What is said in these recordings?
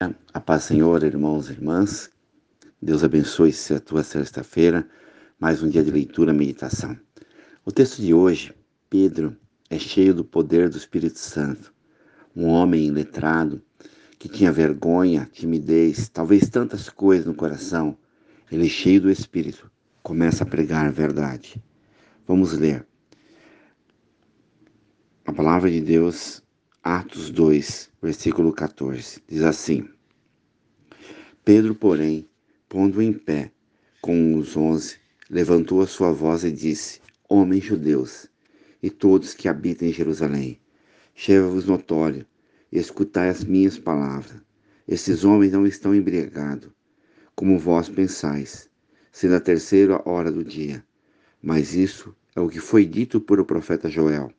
A paz, Senhor, irmãos e irmãs. Deus abençoe a tua sexta-feira, mais um dia de leitura e meditação. O texto de hoje, Pedro, é cheio do poder do Espírito Santo. Um homem letrado que tinha vergonha, timidez, talvez tantas coisas no coração. Ele, cheio do Espírito, começa a pregar a verdade. Vamos ler. A palavra de Deus Atos 2, versículo 14, diz assim: Pedro, porém, pondo em pé com os onze, levantou a sua voz e disse: Homens judeus, e todos que habitam em Jerusalém, chega-vos notório, e escutai as minhas palavras. Esses homens não estão embriagados, como vós pensais, sendo a terceira hora do dia. Mas isso é o que foi dito por o profeta Joel.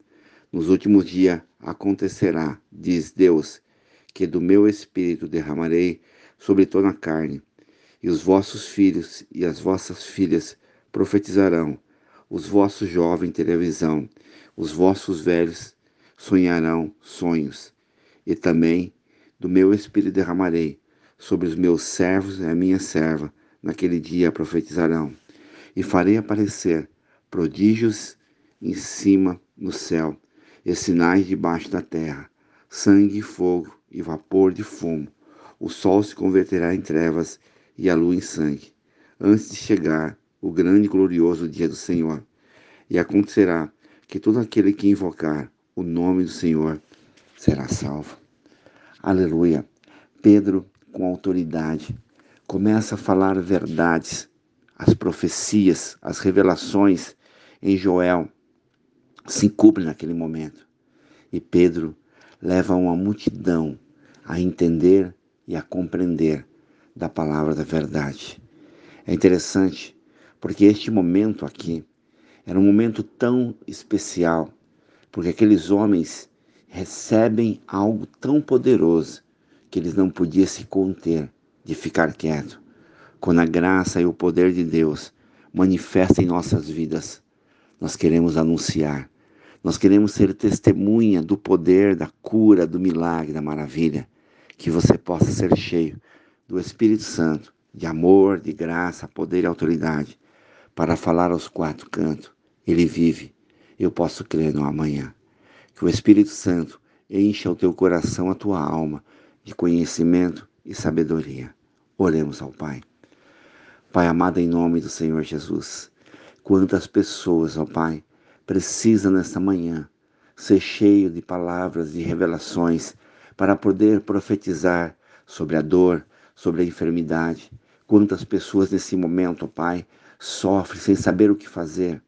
Nos últimos dias acontecerá, diz Deus, que do meu espírito derramarei sobre toda a carne, e os vossos filhos e as vossas filhas profetizarão, os vossos jovens terão visão, os vossos velhos sonharão sonhos, e também do meu espírito derramarei sobre os meus servos e a minha serva, naquele dia profetizarão, e farei aparecer prodígios em cima no céu e sinais debaixo da terra, sangue, fogo e vapor de fumo. O sol se converterá em trevas e a lua em sangue, antes de chegar o grande e glorioso dia do Senhor. E acontecerá que todo aquele que invocar o nome do Senhor será salvo. Aleluia. Pedro, com autoridade, começa a falar verdades, as profecias, as revelações em Joel se encobre naquele momento. E Pedro leva uma multidão a entender e a compreender da palavra da verdade. É interessante porque este momento aqui era um momento tão especial, porque aqueles homens recebem algo tão poderoso que eles não podiam se conter de ficar quieto. Quando a graça e o poder de Deus manifestam em nossas vidas, nós queremos anunciar nós queremos ser testemunha do poder, da cura, do milagre, da maravilha. Que você possa ser cheio do Espírito Santo, de amor, de graça, poder e autoridade, para falar aos quatro cantos. Ele vive. Eu posso crer no amanhã. Que o Espírito Santo encha o teu coração, a tua alma, de conhecimento e sabedoria. Oremos ao Pai. Pai amado, em nome do Senhor Jesus, quantas pessoas, ó Pai, precisa nesta manhã ser cheio de palavras e revelações para poder profetizar sobre a dor, sobre a enfermidade. Quantas pessoas nesse momento, Pai, sofrem sem saber o que fazer,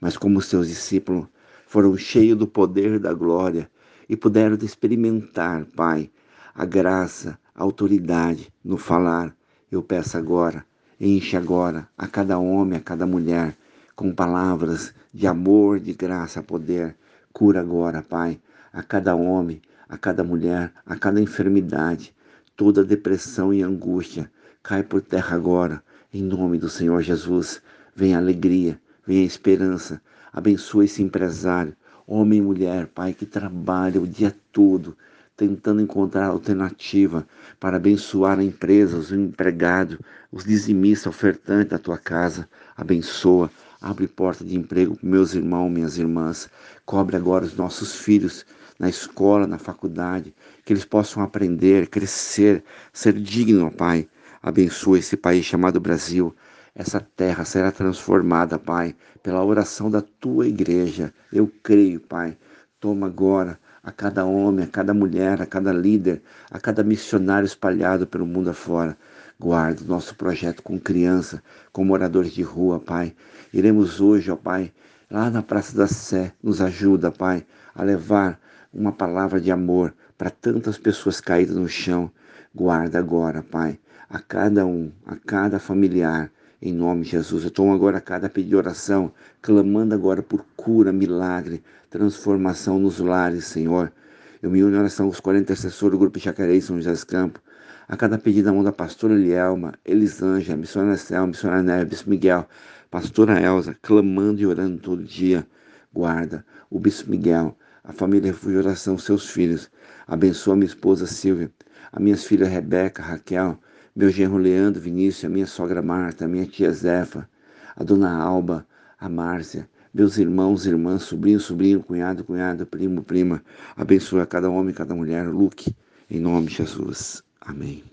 mas como seus discípulos foram cheios do poder da glória e puderam experimentar, Pai, a graça, a autoridade no falar. Eu peço agora, enche agora a cada homem, a cada mulher com palavras de amor, de graça, poder. Cura agora, Pai, a cada homem, a cada mulher, a cada enfermidade, toda depressão e angústia. Cai por terra agora, em nome do Senhor Jesus. Vem alegria, vem esperança. Abençoe esse empresário, homem e mulher, Pai, que trabalha o dia todo tentando encontrar alternativa para abençoar a empresa, os empregados, os dizimistas, ofertantes da tua casa. Abençoa, Abre porta de emprego para meus irmãos, minhas irmãs. Cobre agora os nossos filhos na escola, na faculdade, que eles possam aprender, crescer, ser digno, Pai. Abençoa esse país chamado Brasil. Essa terra será transformada, Pai, pela oração da tua igreja. Eu creio, Pai. Toma agora a cada homem, a cada mulher, a cada líder, a cada missionário espalhado pelo mundo afora. Guarda o nosso projeto com criança, com moradores de rua, Pai. Iremos hoje, ó Pai, lá na Praça da Sé, nos ajuda, Pai, a levar uma palavra de amor para tantas pessoas caídas no chão. Guarda agora, Pai, a cada um, a cada familiar, em nome de Jesus. Eu tomo agora cada pedido de oração, clamando agora por cura, milagre, transformação nos lares, Senhor. Eu me uno em oração com os 40 intercessores do Grupo Jacareí São José dos Campos a cada pedido da mão da pastora Elielma, Elisângela, missionária Céu, missionária Neves, Miguel, pastora Elza, clamando e orando todo dia. Guarda o bispo Miguel, a família Refúgio Oração, seus filhos. Abençoa minha esposa Silvia. a minhas filhas Rebeca, Raquel, meu genro Leandro, Vinícius, a minha sogra Marta, a minha tia Zefa, a dona Alba, a Márcia, meus irmãos, irmãs, sobrinho, sobrinho, cunhado, cunhada, primo, prima. Abençoa cada homem, cada mulher, Luke, em nome de Jesus. Amém.